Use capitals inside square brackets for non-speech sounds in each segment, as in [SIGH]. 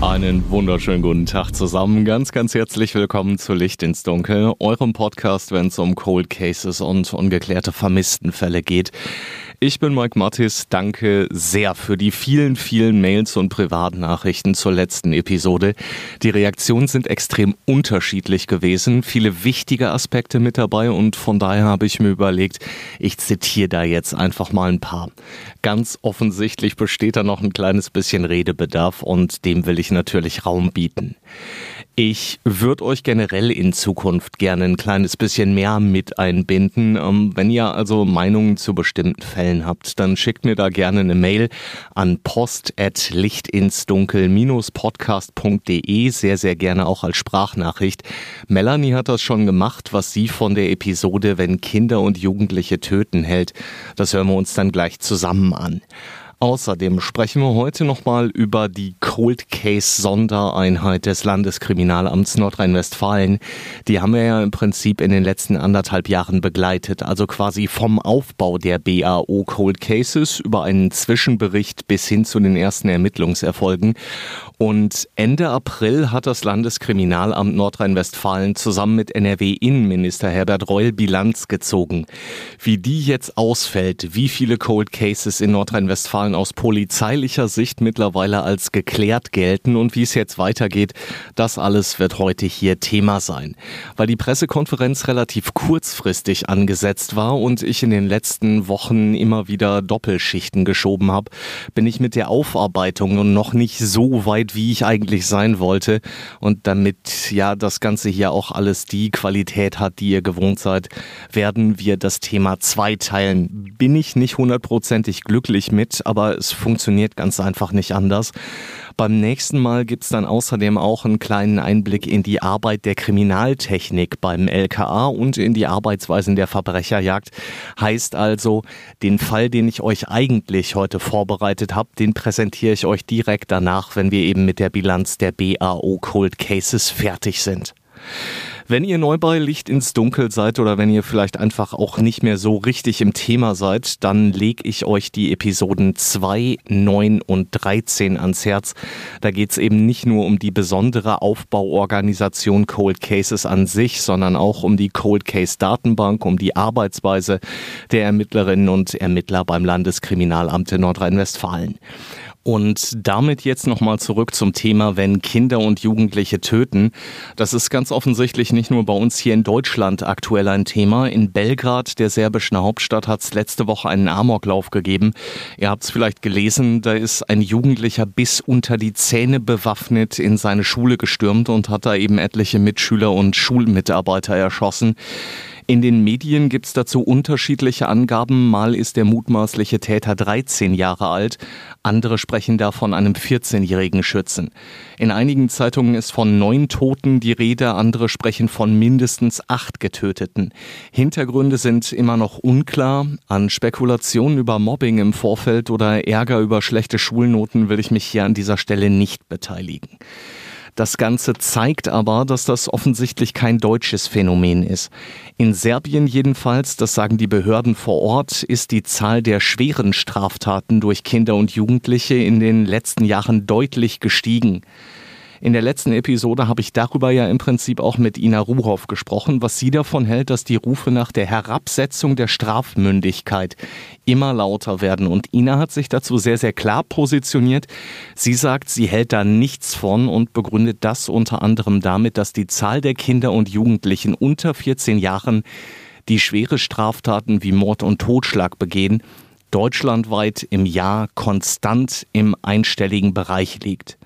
Einen wunderschönen guten Tag zusammen. Ganz, ganz herzlich willkommen zu Licht ins Dunkel, eurem Podcast, wenn es um Cold Cases und ungeklärte Vermisstenfälle geht. Ich bin Mike Mattis. Danke sehr für die vielen, vielen Mails und Privatnachrichten zur letzten Episode. Die Reaktionen sind extrem unterschiedlich gewesen. Viele wichtige Aspekte mit dabei und von daher habe ich mir überlegt, ich zitiere da jetzt einfach mal ein paar. Ganz offensichtlich besteht da noch ein kleines bisschen Redebedarf und dem will ich natürlich Raum bieten. Ich würde euch generell in Zukunft gerne ein kleines bisschen mehr mit einbinden. Ähm, wenn ihr also Meinungen zu bestimmten Fällen habt, dann schickt mir da gerne eine Mail an post.lichtinsdunkel-podcast.de. Sehr, sehr gerne auch als Sprachnachricht. Melanie hat das schon gemacht, was sie von der Episode Wenn Kinder und Jugendliche töten hält. Das hören wir uns dann gleich zusammen an. Außerdem sprechen wir heute nochmal über die Cold Case Sondereinheit des Landeskriminalamts Nordrhein-Westfalen. Die haben wir ja im Prinzip in den letzten anderthalb Jahren begleitet, also quasi vom Aufbau der BAO Cold Cases über einen Zwischenbericht bis hin zu den ersten Ermittlungserfolgen. Und Ende April hat das Landeskriminalamt Nordrhein-Westfalen zusammen mit NRW-Innenminister Herbert Reul Bilanz gezogen. Wie die jetzt ausfällt, wie viele Cold Cases in Nordrhein-Westfalen Zahlen aus polizeilicher Sicht mittlerweile als geklärt gelten und wie es jetzt weitergeht, das alles wird heute hier Thema sein. Weil die Pressekonferenz relativ kurzfristig angesetzt war und ich in den letzten Wochen immer wieder Doppelschichten geschoben habe, bin ich mit der Aufarbeitung noch nicht so weit, wie ich eigentlich sein wollte. Und damit ja das Ganze hier auch alles die Qualität hat, die ihr gewohnt seid, werden wir das Thema zweiteilen. Bin ich nicht hundertprozentig glücklich mit, aber aber es funktioniert ganz einfach nicht anders. Beim nächsten Mal gibt es dann außerdem auch einen kleinen Einblick in die Arbeit der Kriminaltechnik beim LKA und in die Arbeitsweisen der Verbrecherjagd. Heißt also, den Fall, den ich euch eigentlich heute vorbereitet habe, den präsentiere ich euch direkt danach, wenn wir eben mit der Bilanz der BAO Cold Cases fertig sind. Wenn ihr neu bei Licht ins Dunkel seid oder wenn ihr vielleicht einfach auch nicht mehr so richtig im Thema seid, dann lege ich euch die Episoden 2, 9 und 13 ans Herz. Da geht es eben nicht nur um die besondere Aufbauorganisation Cold Cases an sich, sondern auch um die Cold Case Datenbank, um die Arbeitsweise der Ermittlerinnen und Ermittler beim Landeskriminalamt in Nordrhein-Westfalen. Und damit jetzt nochmal zurück zum Thema, wenn Kinder und Jugendliche töten. Das ist ganz offensichtlich nicht nur bei uns hier in Deutschland aktuell ein Thema. In Belgrad, der serbischen Hauptstadt, hat es letzte Woche einen Amoklauf gegeben. Ihr habt es vielleicht gelesen, da ist ein Jugendlicher bis unter die Zähne bewaffnet in seine Schule gestürmt und hat da eben etliche Mitschüler und Schulmitarbeiter erschossen. In den Medien gibt es dazu unterschiedliche Angaben. Mal ist der mutmaßliche Täter 13 Jahre alt, andere sprechen da von einem 14-jährigen Schützen. In einigen Zeitungen ist von neun Toten die Rede, andere sprechen von mindestens acht Getöteten. Hintergründe sind immer noch unklar. An Spekulationen über Mobbing im Vorfeld oder Ärger über schlechte Schulnoten will ich mich hier an dieser Stelle nicht beteiligen. Das Ganze zeigt aber, dass das offensichtlich kein deutsches Phänomen ist. In Serbien jedenfalls, das sagen die Behörden vor Ort, ist die Zahl der schweren Straftaten durch Kinder und Jugendliche in den letzten Jahren deutlich gestiegen. In der letzten Episode habe ich darüber ja im Prinzip auch mit Ina Ruhoff gesprochen, was sie davon hält, dass die Rufe nach der Herabsetzung der Strafmündigkeit immer lauter werden. Und Ina hat sich dazu sehr, sehr klar positioniert. Sie sagt, sie hält da nichts von und begründet das unter anderem damit, dass die Zahl der Kinder und Jugendlichen unter 14 Jahren, die schwere Straftaten wie Mord und Totschlag begehen, deutschlandweit im Jahr konstant im einstelligen Bereich liegt.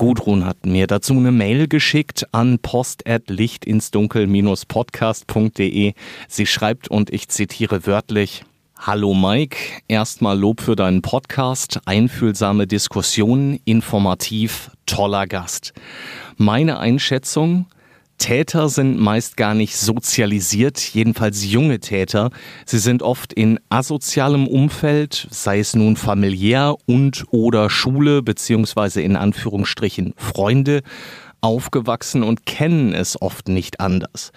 Gudrun hat mir dazu eine Mail geschickt an post@lichtinsdunkel-podcast.de. Sie schreibt und ich zitiere wörtlich: Hallo Mike, erstmal Lob für deinen Podcast, einfühlsame Diskussionen, informativ, toller Gast. Meine Einschätzung, Täter sind meist gar nicht sozialisiert, jedenfalls junge Täter. Sie sind oft in asozialem Umfeld, sei es nun familiär und oder Schule beziehungsweise in Anführungsstrichen Freunde aufgewachsen und kennen es oft nicht anders.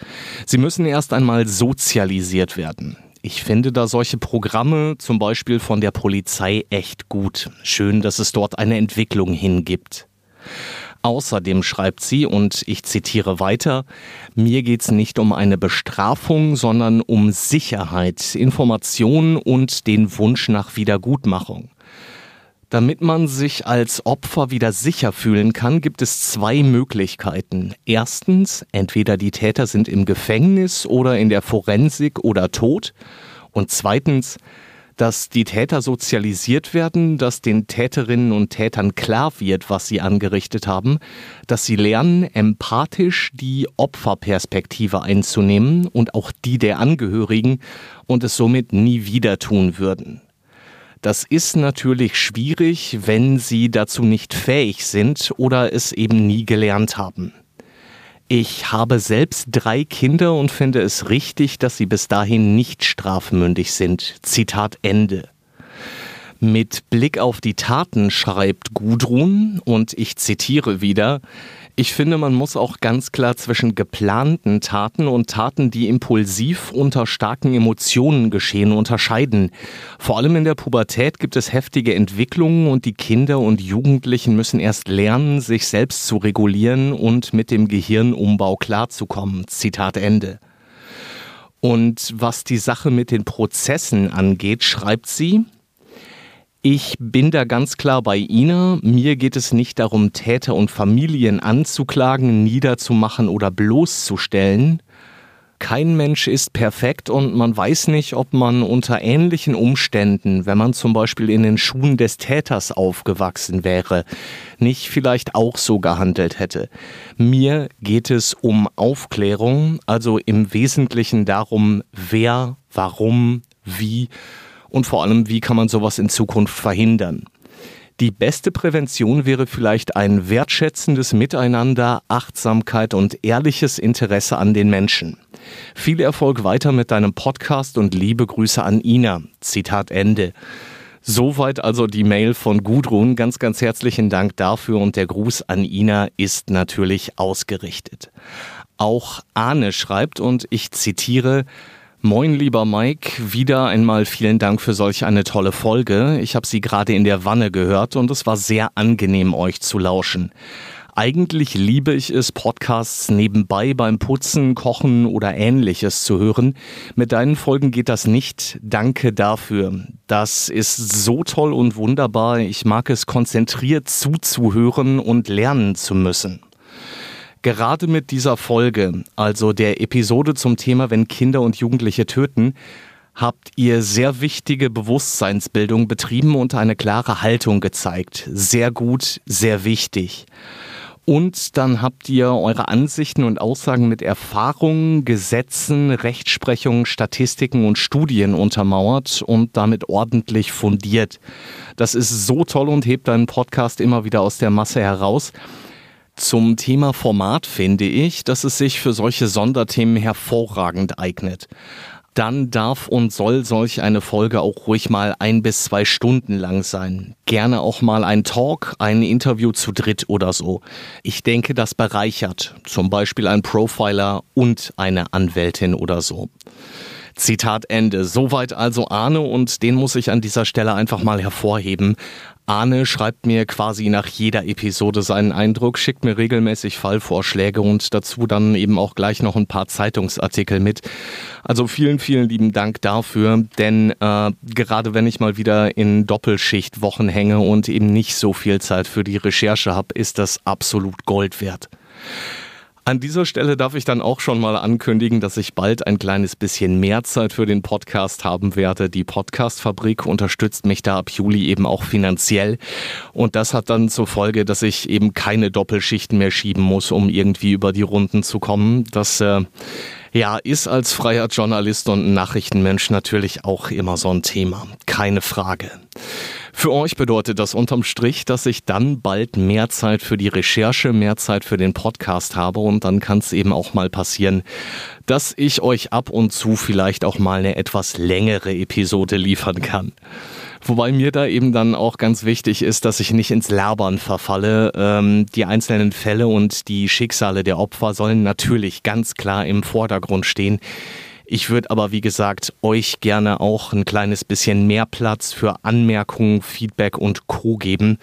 Sie müssen erst einmal sozialisiert werden. Ich finde da solche Programme, zum Beispiel von der Polizei, echt gut. Schön, dass es dort eine Entwicklung hingibt. Außerdem schreibt sie, und ich zitiere weiter, mir geht's nicht um eine Bestrafung, sondern um Sicherheit, Information und den Wunsch nach Wiedergutmachung. Damit man sich als Opfer wieder sicher fühlen kann, gibt es zwei Möglichkeiten. Erstens, entweder die Täter sind im Gefängnis oder in der Forensik oder tot. Und zweitens, dass die Täter sozialisiert werden, dass den Täterinnen und Tätern klar wird, was sie angerichtet haben, dass sie lernen, empathisch die Opferperspektive einzunehmen und auch die der Angehörigen und es somit nie wieder tun würden. Das ist natürlich schwierig, wenn sie dazu nicht fähig sind oder es eben nie gelernt haben. Ich habe selbst drei Kinder und finde es richtig, dass sie bis dahin nicht strafmündig sind. Zitat Ende. Mit Blick auf die Taten schreibt Gudrun, und ich zitiere wieder, ich finde, man muss auch ganz klar zwischen geplanten Taten und Taten, die impulsiv unter starken Emotionen geschehen, unterscheiden. Vor allem in der Pubertät gibt es heftige Entwicklungen und die Kinder und Jugendlichen müssen erst lernen, sich selbst zu regulieren und mit dem Gehirnumbau klarzukommen. Zitat Ende. Und was die Sache mit den Prozessen angeht, schreibt sie, ich bin da ganz klar bei Ina. Mir geht es nicht darum, Täter und Familien anzuklagen, niederzumachen oder bloßzustellen. Kein Mensch ist perfekt und man weiß nicht, ob man unter ähnlichen Umständen, wenn man zum Beispiel in den Schuhen des Täters aufgewachsen wäre, nicht vielleicht auch so gehandelt hätte. Mir geht es um Aufklärung, also im Wesentlichen darum, wer, warum, wie und vor allem, wie kann man sowas in Zukunft verhindern. Die beste Prävention wäre vielleicht ein wertschätzendes Miteinander, Achtsamkeit und ehrliches Interesse an den Menschen. Viel Erfolg weiter mit deinem Podcast und liebe Grüße an Ina. Zitat Ende. Soweit also die Mail von Gudrun. Ganz, ganz herzlichen Dank dafür und der Gruß an Ina ist natürlich ausgerichtet. Auch Arne schreibt und ich zitiere, Moin, lieber Mike. Wieder einmal vielen Dank für solch eine tolle Folge. Ich habe sie gerade in der Wanne gehört und es war sehr angenehm, euch zu lauschen. Eigentlich liebe ich es, Podcasts nebenbei beim Putzen, Kochen oder ähnliches zu hören. Mit deinen Folgen geht das nicht. Danke dafür. Das ist so toll und wunderbar. Ich mag es konzentriert zuzuhören und lernen zu müssen. Gerade mit dieser Folge, also der Episode zum Thema, wenn Kinder und Jugendliche töten, habt ihr sehr wichtige Bewusstseinsbildung betrieben und eine klare Haltung gezeigt. Sehr gut, sehr wichtig. Und dann habt ihr eure Ansichten und Aussagen mit Erfahrungen, Gesetzen, Rechtsprechung, Statistiken und Studien untermauert und damit ordentlich fundiert. Das ist so toll und hebt deinen Podcast immer wieder aus der Masse heraus. Zum Thema Format finde ich, dass es sich für solche Sonderthemen hervorragend eignet. Dann darf und soll solch eine Folge auch ruhig mal ein bis zwei Stunden lang sein. Gerne auch mal ein Talk, ein Interview zu dritt oder so. Ich denke, das bereichert. Zum Beispiel ein Profiler und eine Anwältin oder so. Zitat Ende. Soweit also Arne und den muss ich an dieser Stelle einfach mal hervorheben. Arne schreibt mir quasi nach jeder Episode seinen Eindruck, schickt mir regelmäßig Fallvorschläge und dazu dann eben auch gleich noch ein paar Zeitungsartikel mit. Also vielen, vielen lieben Dank dafür, denn äh, gerade wenn ich mal wieder in Doppelschichtwochen hänge und eben nicht so viel Zeit für die Recherche habe, ist das absolut Gold wert. An dieser Stelle darf ich dann auch schon mal ankündigen, dass ich bald ein kleines bisschen mehr Zeit für den Podcast haben werde. Die Podcast-Fabrik unterstützt mich da ab Juli eben auch finanziell. Und das hat dann zur Folge, dass ich eben keine Doppelschichten mehr schieben muss, um irgendwie über die Runden zu kommen. Das äh, ja, ist als freier Journalist und Nachrichtenmensch natürlich auch immer so ein Thema. Keine Frage. Für euch bedeutet das unterm Strich, dass ich dann bald mehr Zeit für die Recherche, mehr Zeit für den Podcast habe und dann kann es eben auch mal passieren, dass ich euch ab und zu vielleicht auch mal eine etwas längere Episode liefern kann. Wobei mir da eben dann auch ganz wichtig ist, dass ich nicht ins Labern verfalle. Ähm, die einzelnen Fälle und die Schicksale der Opfer sollen natürlich ganz klar im Vordergrund stehen. Ich würde aber, wie gesagt, euch gerne auch ein kleines bisschen mehr Platz für Anmerkungen, Feedback und Co geben.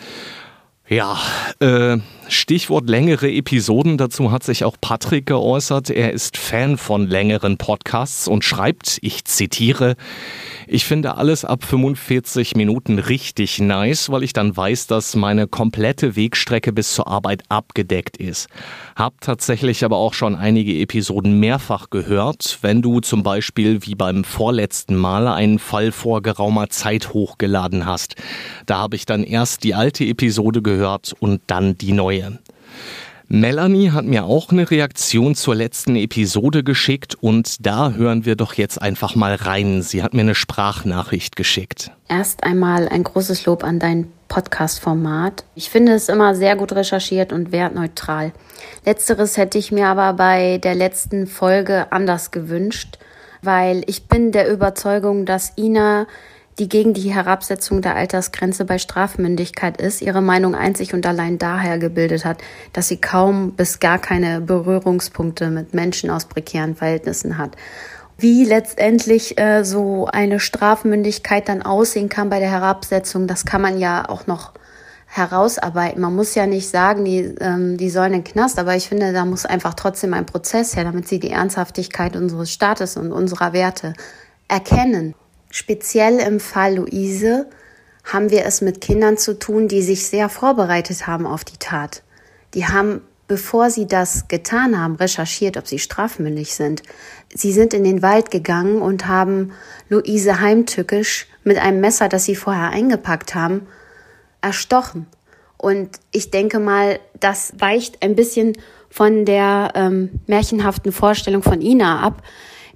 Ja, äh, Stichwort längere Episoden. Dazu hat sich auch Patrick geäußert. Er ist Fan von längeren Podcasts und schreibt, ich zitiere, ich finde alles ab 45 Minuten richtig nice, weil ich dann weiß, dass meine komplette Wegstrecke bis zur Arbeit abgedeckt ist. Hab tatsächlich aber auch schon einige Episoden mehrfach gehört, wenn du zum Beispiel wie beim vorletzten Mal einen Fall vor geraumer Zeit hochgeladen hast. Da habe ich dann erst die alte Episode gehört und dann die neue. Melanie hat mir auch eine Reaktion zur letzten Episode geschickt und da hören wir doch jetzt einfach mal rein. Sie hat mir eine Sprachnachricht geschickt. Erst einmal ein großes Lob an dein Podcast-Format. Ich finde es immer sehr gut recherchiert und wertneutral. Letzteres hätte ich mir aber bei der letzten Folge anders gewünscht, weil ich bin der Überzeugung, dass Ina die gegen die Herabsetzung der Altersgrenze bei Strafmündigkeit ist, ihre Meinung einzig und allein daher gebildet hat, dass sie kaum bis gar keine Berührungspunkte mit Menschen aus prekären Verhältnissen hat. Wie letztendlich äh, so eine Strafmündigkeit dann aussehen kann bei der Herabsetzung, das kann man ja auch noch herausarbeiten. Man muss ja nicht sagen, die, ähm, die sollen in den Knast, aber ich finde, da muss einfach trotzdem ein Prozess her, damit sie die Ernsthaftigkeit unseres Staates und unserer Werte erkennen. Speziell im Fall Luise haben wir es mit Kindern zu tun, die sich sehr vorbereitet haben auf die Tat. Die haben, bevor sie das getan haben, recherchiert, ob sie strafmündig sind. Sie sind in den Wald gegangen und haben Luise heimtückisch mit einem Messer, das sie vorher eingepackt haben, erstochen. Und ich denke mal, das weicht ein bisschen von der ähm, märchenhaften Vorstellung von Ina ab,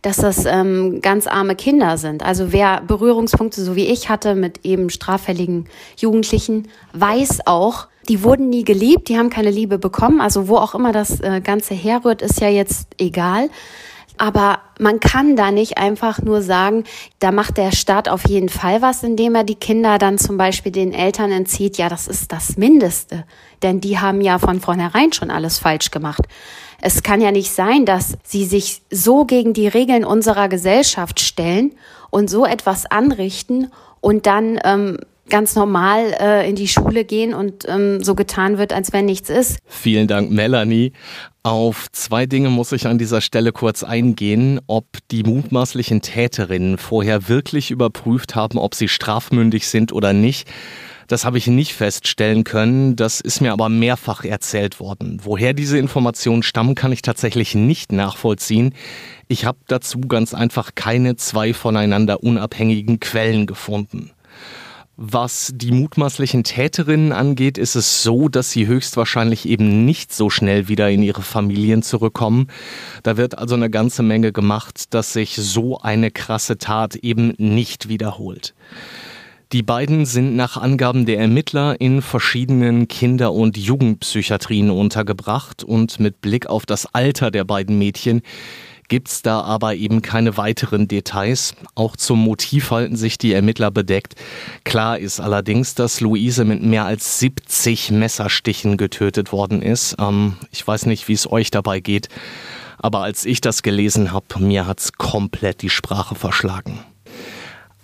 dass das ähm, ganz arme Kinder sind. Also wer Berührungspunkte so wie ich hatte mit eben straffälligen Jugendlichen, weiß auch, die wurden nie geliebt, die haben keine Liebe bekommen. Also wo auch immer das äh, Ganze herrührt, ist ja jetzt egal. Aber man kann da nicht einfach nur sagen, da macht der Staat auf jeden Fall was, indem er die Kinder dann zum Beispiel den Eltern entzieht. Ja, das ist das Mindeste. Denn die haben ja von vornherein schon alles falsch gemacht. Es kann ja nicht sein, dass sie sich so gegen die Regeln unserer Gesellschaft stellen und so etwas anrichten und dann ähm, ganz normal äh, in die Schule gehen und ähm, so getan wird, als wenn nichts ist. Vielen Dank, Melanie. Auf zwei Dinge muss ich an dieser Stelle kurz eingehen, ob die mutmaßlichen Täterinnen vorher wirklich überprüft haben, ob sie strafmündig sind oder nicht. Das habe ich nicht feststellen können, das ist mir aber mehrfach erzählt worden. Woher diese Informationen stammen, kann ich tatsächlich nicht nachvollziehen. Ich habe dazu ganz einfach keine zwei voneinander unabhängigen Quellen gefunden. Was die mutmaßlichen Täterinnen angeht, ist es so, dass sie höchstwahrscheinlich eben nicht so schnell wieder in ihre Familien zurückkommen. Da wird also eine ganze Menge gemacht, dass sich so eine krasse Tat eben nicht wiederholt. Die beiden sind nach Angaben der Ermittler in verschiedenen Kinder- und Jugendpsychiatrien untergebracht und mit Blick auf das Alter der beiden Mädchen gibt's da aber eben keine weiteren Details. Auch zum Motiv halten sich die Ermittler bedeckt. Klar ist allerdings, dass Luise mit mehr als 70 Messerstichen getötet worden ist. Ähm, ich weiß nicht, wie es euch dabei geht, aber als ich das gelesen habe, mir hat's komplett die Sprache verschlagen.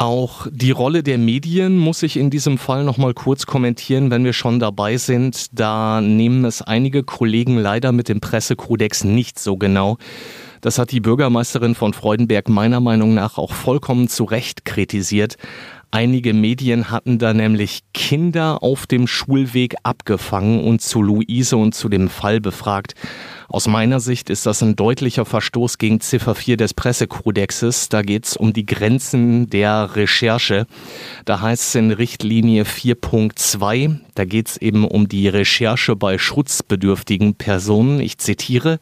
Auch die Rolle der Medien muss ich in diesem Fall noch mal kurz kommentieren, wenn wir schon dabei sind. Da nehmen es einige Kollegen leider mit dem Pressekodex nicht so genau. Das hat die Bürgermeisterin von Freudenberg meiner Meinung nach auch vollkommen zu Recht kritisiert. Einige Medien hatten da nämlich Kinder auf dem Schulweg abgefangen und zu Luise und zu dem Fall befragt. Aus meiner Sicht ist das ein deutlicher Verstoß gegen Ziffer 4 des Pressekodexes. Da geht es um die Grenzen der Recherche. Da heißt es in Richtlinie 4.2, da geht es eben um die Recherche bei schutzbedürftigen Personen. Ich zitiere.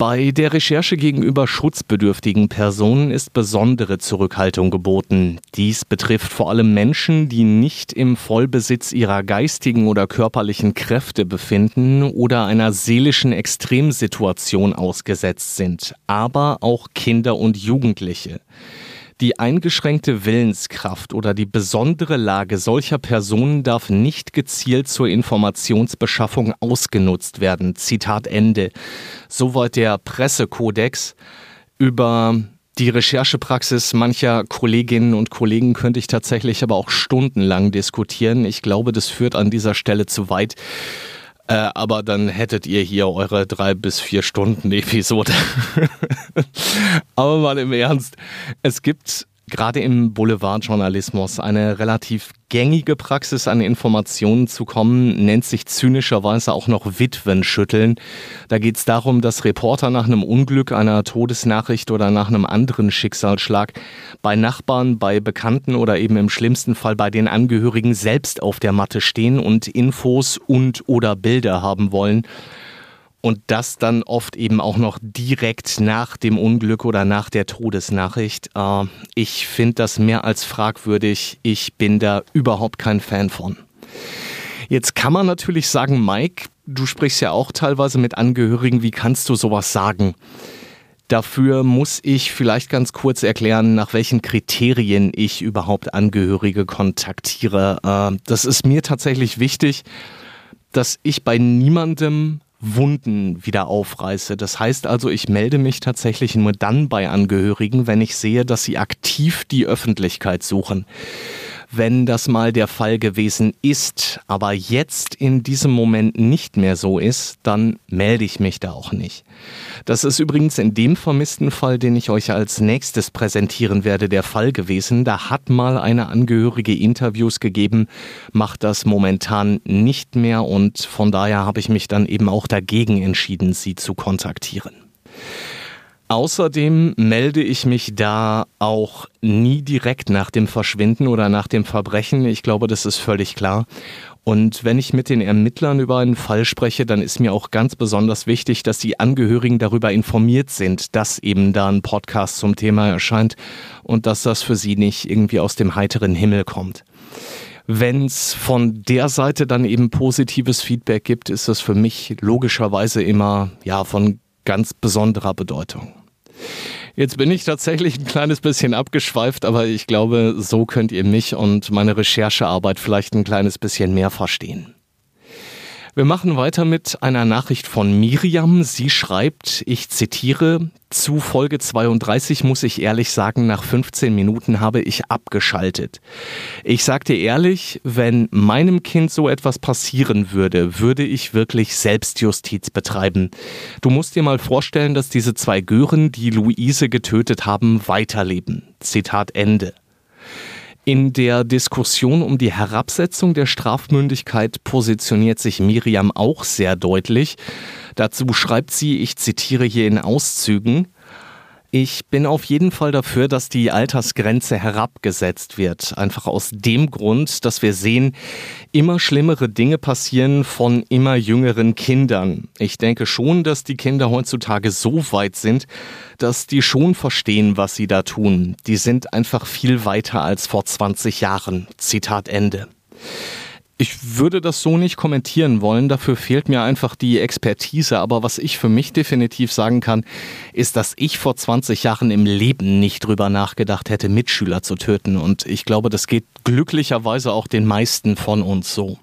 Bei der Recherche gegenüber schutzbedürftigen Personen ist besondere Zurückhaltung geboten. Dies betrifft vor allem Menschen, die nicht im Vollbesitz ihrer geistigen oder körperlichen Kräfte befinden oder einer seelischen Extremsituation ausgesetzt sind, aber auch Kinder und Jugendliche. Die eingeschränkte Willenskraft oder die besondere Lage solcher Personen darf nicht gezielt zur Informationsbeschaffung ausgenutzt werden. Zitat Ende. Soweit der Pressekodex. Über die Recherchepraxis mancher Kolleginnen und Kollegen könnte ich tatsächlich aber auch stundenlang diskutieren. Ich glaube, das führt an dieser Stelle zu weit. Äh, aber dann hättet ihr hier eure drei bis vier Stunden Episode. [LAUGHS] aber mal im Ernst. Es gibt gerade im Boulevardjournalismus eine relativ gängige Praxis, an Informationen zu kommen, nennt sich zynischerweise auch noch Witwenschütteln. Da geht es darum, dass Reporter nach einem Unglück, einer Todesnachricht oder nach einem anderen Schicksalsschlag bei Nachbarn, bei Bekannten oder eben im schlimmsten Fall bei den Angehörigen selbst auf der Matte stehen und Infos und oder Bilder haben wollen und das dann oft eben auch noch direkt nach dem Unglück oder nach der Todesnachricht. Äh, ich finde das mehr als fragwürdig. Ich bin da überhaupt kein Fan von. Jetzt kann man natürlich sagen, Mike, du sprichst ja auch teilweise mit Angehörigen. Wie kannst du sowas sagen? Dafür muss ich vielleicht ganz kurz erklären, nach welchen Kriterien ich überhaupt Angehörige kontaktiere. Äh, das ist mir tatsächlich wichtig, dass ich bei niemandem Wunden wieder aufreiße. Das heißt also, ich melde mich tatsächlich nur dann bei Angehörigen, wenn ich sehe, dass sie aktiv die Öffentlichkeit suchen wenn das mal der Fall gewesen ist, aber jetzt in diesem Moment nicht mehr so ist, dann melde ich mich da auch nicht. Das ist übrigens in dem vermissten Fall, den ich euch als nächstes präsentieren werde, der Fall gewesen. Da hat mal eine Angehörige Interviews gegeben, macht das momentan nicht mehr und von daher habe ich mich dann eben auch dagegen entschieden, sie zu kontaktieren. Außerdem melde ich mich da auch nie direkt nach dem Verschwinden oder nach dem Verbrechen. Ich glaube, das ist völlig klar. Und wenn ich mit den Ermittlern über einen Fall spreche, dann ist mir auch ganz besonders wichtig, dass die Angehörigen darüber informiert sind, dass eben da ein Podcast zum Thema erscheint und dass das für sie nicht irgendwie aus dem heiteren Himmel kommt. Wenn es von der Seite dann eben positives Feedback gibt, ist das für mich logischerweise immer ja von ganz besonderer Bedeutung. Jetzt bin ich tatsächlich ein kleines bisschen abgeschweift, aber ich glaube, so könnt ihr mich und meine Recherchearbeit vielleicht ein kleines bisschen mehr verstehen. Wir machen weiter mit einer Nachricht von Miriam. Sie schreibt, ich zitiere, zu Folge 32 muss ich ehrlich sagen, nach 15 Minuten habe ich abgeschaltet. Ich sag dir ehrlich, wenn meinem Kind so etwas passieren würde, würde ich wirklich Selbstjustiz betreiben. Du musst dir mal vorstellen, dass diese zwei Gören, die Luise getötet haben, weiterleben. Zitat Ende. In der Diskussion um die Herabsetzung der Strafmündigkeit positioniert sich Miriam auch sehr deutlich. Dazu schreibt sie, ich zitiere hier in Auszügen, ich bin auf jeden Fall dafür, dass die Altersgrenze herabgesetzt wird. Einfach aus dem Grund, dass wir sehen, immer schlimmere Dinge passieren von immer jüngeren Kindern. Ich denke schon, dass die Kinder heutzutage so weit sind, dass die schon verstehen, was sie da tun. Die sind einfach viel weiter als vor 20 Jahren. Zitat Ende. Ich würde das so nicht kommentieren wollen, dafür fehlt mir einfach die Expertise. Aber was ich für mich definitiv sagen kann, ist, dass ich vor 20 Jahren im Leben nicht drüber nachgedacht hätte, Mitschüler zu töten. Und ich glaube, das geht glücklicherweise auch den meisten von uns so.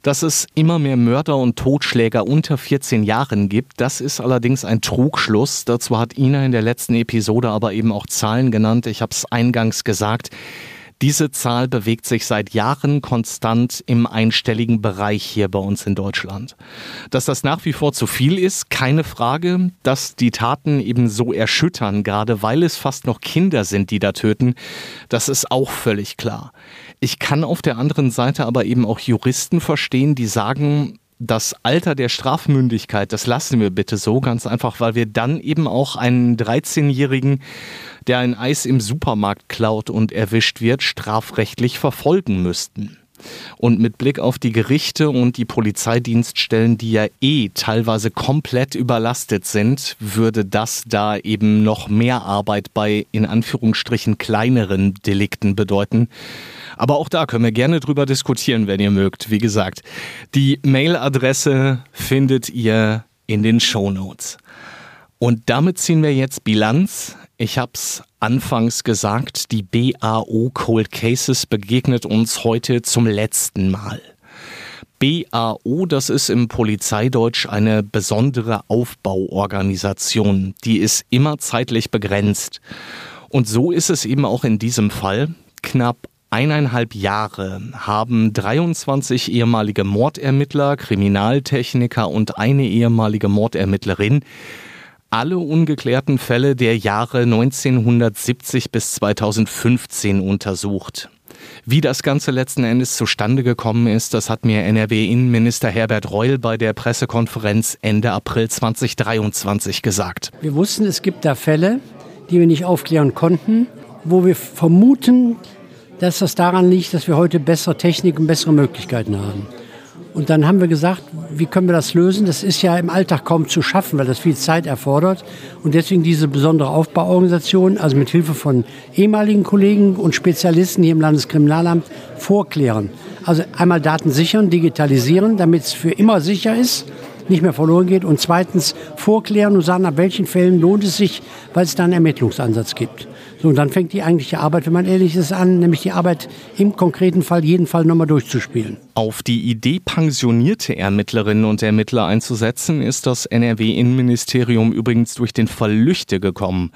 Dass es immer mehr Mörder und Totschläger unter 14 Jahren gibt, das ist allerdings ein Trugschluss. Dazu hat Ina in der letzten Episode aber eben auch Zahlen genannt. Ich habe es eingangs gesagt. Diese Zahl bewegt sich seit Jahren konstant im einstelligen Bereich hier bei uns in Deutschland. Dass das nach wie vor zu viel ist, keine Frage. Dass die Taten eben so erschüttern, gerade weil es fast noch Kinder sind, die da töten, das ist auch völlig klar. Ich kann auf der anderen Seite aber eben auch Juristen verstehen, die sagen, das Alter der Strafmündigkeit, das lassen wir bitte so, ganz einfach, weil wir dann eben auch einen 13-Jährigen, der ein Eis im Supermarkt klaut und erwischt wird, strafrechtlich verfolgen müssten. Und mit Blick auf die Gerichte und die Polizeidienststellen, die ja eh teilweise komplett überlastet sind, würde das da eben noch mehr Arbeit bei in Anführungsstrichen kleineren Delikten bedeuten. Aber auch da können wir gerne drüber diskutieren, wenn ihr mögt. Wie gesagt, die Mailadresse findet ihr in den Show Notes. Und damit ziehen wir jetzt Bilanz. Ich habe es anfangs gesagt, die BAO Cold Cases begegnet uns heute zum letzten Mal. BAO, das ist im Polizeideutsch eine besondere Aufbauorganisation. Die ist immer zeitlich begrenzt. Und so ist es eben auch in diesem Fall. Knapp eineinhalb Jahre haben 23 ehemalige Mordermittler, Kriminaltechniker und eine ehemalige Mordermittlerin alle ungeklärten Fälle der Jahre 1970 bis 2015 untersucht. Wie das Ganze letzten Endes zustande gekommen ist, das hat mir NRW-Innenminister Herbert Reul bei der Pressekonferenz Ende April 2023 gesagt. Wir wussten, es gibt da Fälle, die wir nicht aufklären konnten, wo wir vermuten, dass das daran liegt, dass wir heute bessere Technik und bessere Möglichkeiten haben. Und dann haben wir gesagt, wie können wir das lösen? Das ist ja im Alltag kaum zu schaffen, weil das viel Zeit erfordert. Und deswegen diese besondere Aufbauorganisation, also mit Hilfe von ehemaligen Kollegen und Spezialisten hier im Landeskriminalamt, vorklären. Also einmal Daten sichern, digitalisieren, damit es für immer sicher ist, nicht mehr verloren geht. Und zweitens vorklären und sagen, ab welchen Fällen lohnt es sich, weil es da einen Ermittlungsansatz gibt. So, und dann fängt die eigentliche Arbeit, wenn man ehrlich ist, an, nämlich die Arbeit im konkreten Fall jeden Fall nochmal durchzuspielen. Auf die Idee, pensionierte Ermittlerinnen und Ermittler einzusetzen, ist das NRW-Innenministerium übrigens durch den Fall Lüchte gekommen.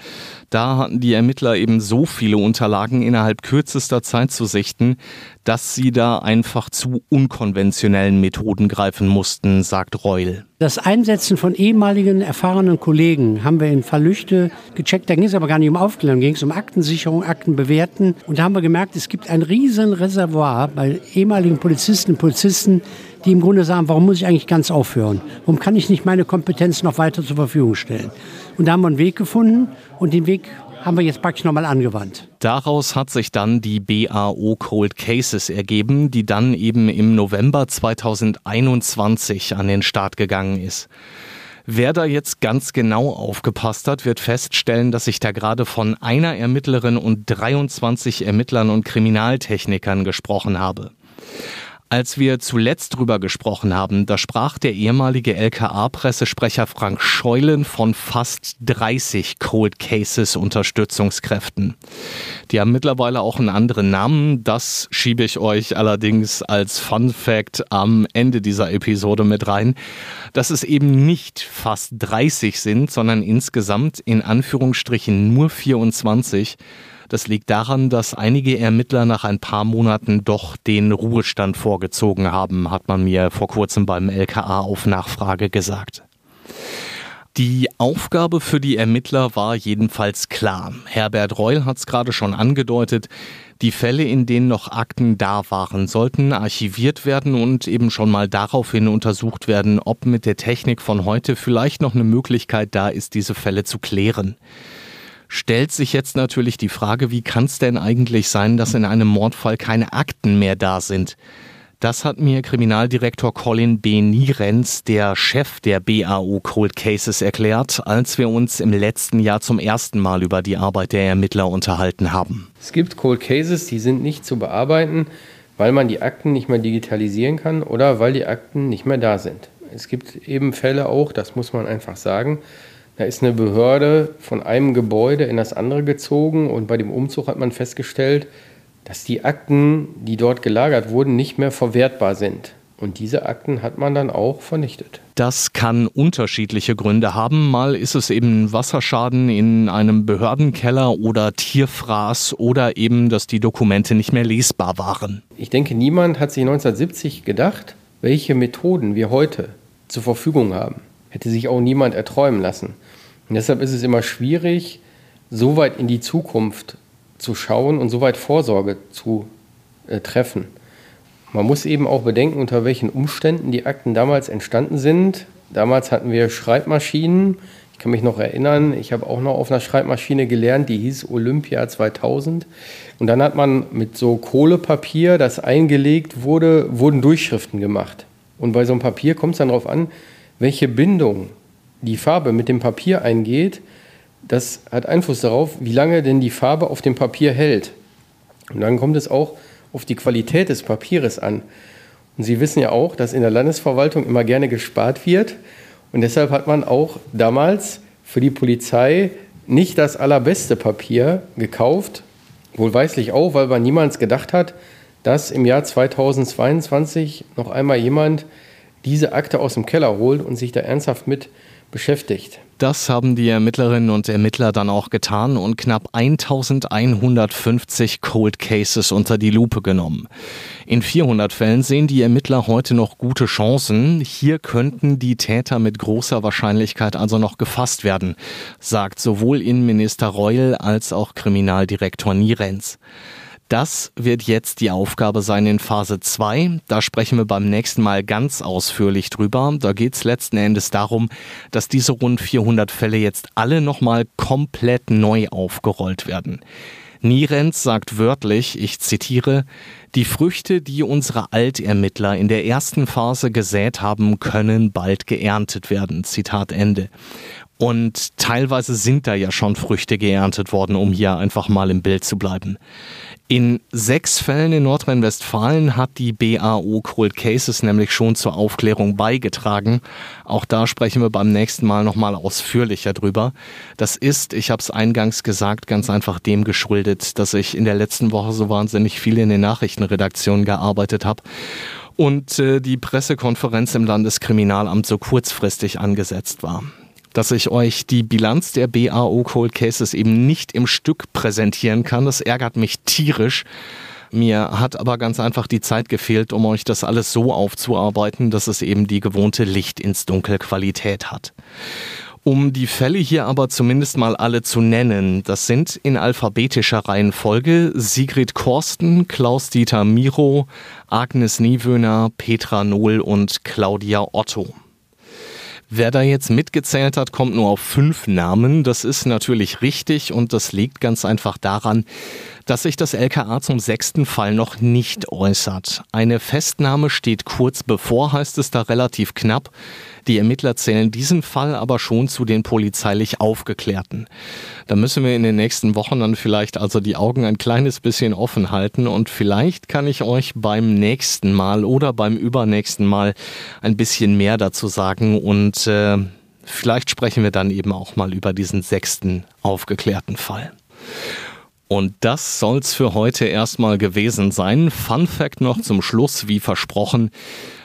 Da hatten die Ermittler eben so viele Unterlagen innerhalb kürzester Zeit zu sichten, dass sie da einfach zu unkonventionellen Methoden greifen mussten, sagt Reul. Das Einsetzen von ehemaligen erfahrenen Kollegen haben wir in Verlüchte gecheckt. Da ging es aber gar nicht um Aufklärung, ging es um Aktensicherung, Aktenbewerten. Und da haben wir gemerkt, es gibt ein riesen Reservoir bei ehemaligen Polizisten und Polizisten, die im Grunde sagen, warum muss ich eigentlich ganz aufhören? Warum kann ich nicht meine Kompetenz noch weiter zur Verfügung stellen? Und da haben wir einen Weg gefunden und den Weg haben wir jetzt praktisch nochmal angewandt. Daraus hat sich dann die BAO Cold Cases ergeben, die dann eben im November 2021 an den Start gegangen ist. Wer da jetzt ganz genau aufgepasst hat, wird feststellen, dass ich da gerade von einer Ermittlerin und 23 Ermittlern und Kriminaltechnikern gesprochen habe. Als wir zuletzt drüber gesprochen haben, da sprach der ehemalige LKA-Pressesprecher Frank Scheulen von fast 30 Cold Cases Unterstützungskräften. Die haben mittlerweile auch einen anderen Namen. Das schiebe ich euch allerdings als Fun Fact am Ende dieser Episode mit rein. Dass es eben nicht fast 30 sind, sondern insgesamt in Anführungsstrichen nur 24 das liegt daran, dass einige Ermittler nach ein paar Monaten doch den Ruhestand vorgezogen haben, hat man mir vor kurzem beim LKA auf Nachfrage gesagt. Die Aufgabe für die Ermittler war jedenfalls klar. Herbert Reul hat es gerade schon angedeutet. Die Fälle, in denen noch Akten da waren, sollten archiviert werden und eben schon mal daraufhin untersucht werden, ob mit der Technik von heute vielleicht noch eine Möglichkeit da ist, diese Fälle zu klären stellt sich jetzt natürlich die Frage, wie kann es denn eigentlich sein, dass in einem Mordfall keine Akten mehr da sind? Das hat mir Kriminaldirektor Colin B. Nierenz, der Chef der BAU Cold Cases, erklärt, als wir uns im letzten Jahr zum ersten Mal über die Arbeit der Ermittler unterhalten haben. Es gibt Cold Cases, die sind nicht zu bearbeiten, weil man die Akten nicht mehr digitalisieren kann oder weil die Akten nicht mehr da sind. Es gibt eben Fälle auch, das muss man einfach sagen, da ist eine Behörde von einem Gebäude in das andere gezogen und bei dem Umzug hat man festgestellt, dass die Akten, die dort gelagert wurden, nicht mehr verwertbar sind. Und diese Akten hat man dann auch vernichtet. Das kann unterschiedliche Gründe haben. Mal ist es eben Wasserschaden in einem Behördenkeller oder Tierfraß oder eben, dass die Dokumente nicht mehr lesbar waren. Ich denke, niemand hat sich 1970 gedacht, welche Methoden wir heute zur Verfügung haben. Hätte sich auch niemand erträumen lassen. Und deshalb ist es immer schwierig, so weit in die Zukunft zu schauen und so weit Vorsorge zu äh, treffen. Man muss eben auch bedenken, unter welchen Umständen die Akten damals entstanden sind. Damals hatten wir Schreibmaschinen. Ich kann mich noch erinnern, ich habe auch noch auf einer Schreibmaschine gelernt, die hieß Olympia 2000. Und dann hat man mit so Kohlepapier, das eingelegt wurde, wurden Durchschriften gemacht. Und bei so einem Papier kommt es dann darauf an, welche Bindung die Farbe mit dem Papier eingeht. Das hat Einfluss darauf, wie lange denn die Farbe auf dem Papier hält. Und dann kommt es auch auf die Qualität des Papieres an. Und Sie wissen ja auch, dass in der Landesverwaltung immer gerne gespart wird. Und deshalb hat man auch damals für die Polizei nicht das allerbeste Papier gekauft. Wohlweislich auch, weil man niemals gedacht hat, dass im Jahr 2022 noch einmal jemand diese Akte aus dem Keller holt und sich da ernsthaft mit beschäftigt. Das haben die Ermittlerinnen und Ermittler dann auch getan und knapp 1150 Cold Cases unter die Lupe genommen. In 400 Fällen sehen die Ermittler heute noch gute Chancen. Hier könnten die Täter mit großer Wahrscheinlichkeit also noch gefasst werden, sagt sowohl Innenminister Reul als auch Kriminaldirektor Nierenz. Das wird jetzt die Aufgabe sein in Phase 2. Da sprechen wir beim nächsten Mal ganz ausführlich drüber. Da geht es letzten Endes darum, dass diese rund 400 Fälle jetzt alle nochmal komplett neu aufgerollt werden. Nierenz sagt wörtlich, ich zitiere, die Früchte, die unsere Altermittler in der ersten Phase gesät haben, können bald geerntet werden. Zitat Ende. Und teilweise sind da ja schon Früchte geerntet worden, um hier einfach mal im Bild zu bleiben. In sechs Fällen in Nordrhein-Westfalen hat die BAO Cold Cases nämlich schon zur Aufklärung beigetragen. Auch da sprechen wir beim nächsten Mal nochmal ausführlicher drüber. Das ist, ich habe es eingangs gesagt, ganz einfach dem geschuldet, dass ich in der letzten Woche so wahnsinnig viel in den Nachrichtenredaktionen gearbeitet habe und äh, die Pressekonferenz im Landeskriminalamt so kurzfristig angesetzt war dass ich euch die Bilanz der BAO Cold Cases eben nicht im Stück präsentieren kann. Das ärgert mich tierisch. Mir hat aber ganz einfach die Zeit gefehlt, um euch das alles so aufzuarbeiten, dass es eben die gewohnte Licht ins Dunkel Qualität hat. Um die Fälle hier aber zumindest mal alle zu nennen, das sind in alphabetischer Reihenfolge Sigrid Korsten, Klaus-Dieter Miro, Agnes Niewöhner, Petra Nohl und Claudia Otto. Wer da jetzt mitgezählt hat, kommt nur auf fünf Namen. Das ist natürlich richtig und das liegt ganz einfach daran, dass sich das LKA zum sechsten Fall noch nicht äußert. Eine Festnahme steht kurz bevor, heißt es da relativ knapp. Die Ermittler zählen diesen Fall aber schon zu den polizeilich Aufgeklärten. Da müssen wir in den nächsten Wochen dann vielleicht also die Augen ein kleines bisschen offen halten und vielleicht kann ich euch beim nächsten Mal oder beim übernächsten Mal ein bisschen mehr dazu sagen und äh, vielleicht sprechen wir dann eben auch mal über diesen sechsten aufgeklärten Fall. Und das soll's für heute erstmal gewesen sein. Fun Fact noch zum Schluss, wie versprochen.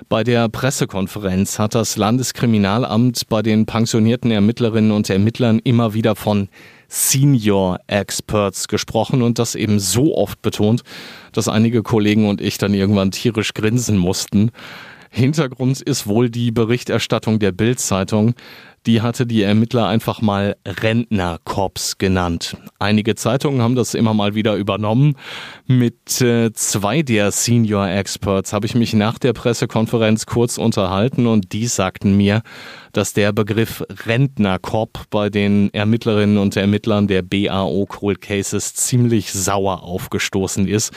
Bei der Pressekonferenz hat das Landeskriminalamt bei den pensionierten Ermittlerinnen und Ermittlern immer wieder von Senior Experts gesprochen und das eben so oft betont, dass einige Kollegen und ich dann irgendwann tierisch grinsen mussten. Hintergrund ist wohl die Berichterstattung der Bild-Zeitung, die hatte die Ermittler einfach mal Rentnerkorps genannt. Einige Zeitungen haben das immer mal wieder übernommen. Mit äh, zwei der Senior Experts habe ich mich nach der Pressekonferenz kurz unterhalten und die sagten mir, dass der Begriff Rentnerkorps bei den Ermittlerinnen und Ermittlern der BAO Cold Cases ziemlich sauer aufgestoßen ist.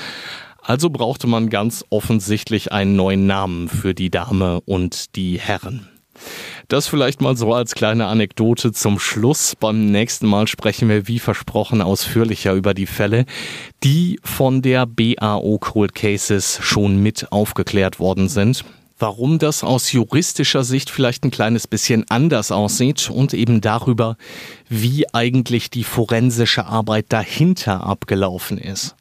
Also brauchte man ganz offensichtlich einen neuen Namen für die Dame und die Herren. Das vielleicht mal so als kleine Anekdote zum Schluss. Beim nächsten Mal sprechen wir wie versprochen ausführlicher über die Fälle, die von der BAO Cold Cases schon mit aufgeklärt worden sind warum das aus juristischer Sicht vielleicht ein kleines bisschen anders aussieht und eben darüber, wie eigentlich die forensische Arbeit dahinter abgelaufen ist.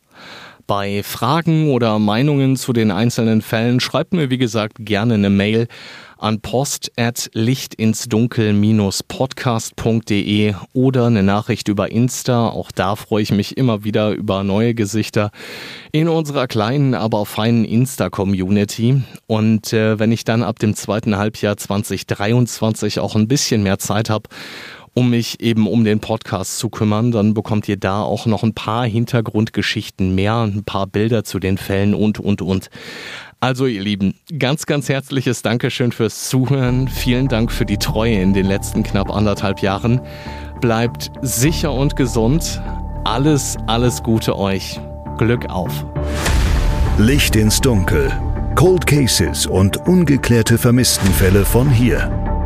Bei Fragen oder Meinungen zu den einzelnen Fällen schreibt mir wie gesagt gerne eine Mail an post at lichtinsdunkel-podcast.de oder eine Nachricht über Insta. Auch da freue ich mich immer wieder über neue Gesichter in unserer kleinen, aber feinen Insta-Community. Und äh, wenn ich dann ab dem zweiten Halbjahr 2023 auch ein bisschen mehr Zeit habe, um mich eben um den Podcast zu kümmern. Dann bekommt ihr da auch noch ein paar Hintergrundgeschichten mehr, ein paar Bilder zu den Fällen und, und, und. Also ihr Lieben, ganz, ganz herzliches Dankeschön fürs Zuhören. Vielen Dank für die Treue in den letzten knapp anderthalb Jahren. Bleibt sicher und gesund. Alles, alles Gute euch. Glück auf. Licht ins Dunkel. Cold Cases und ungeklärte Vermisstenfälle von hier.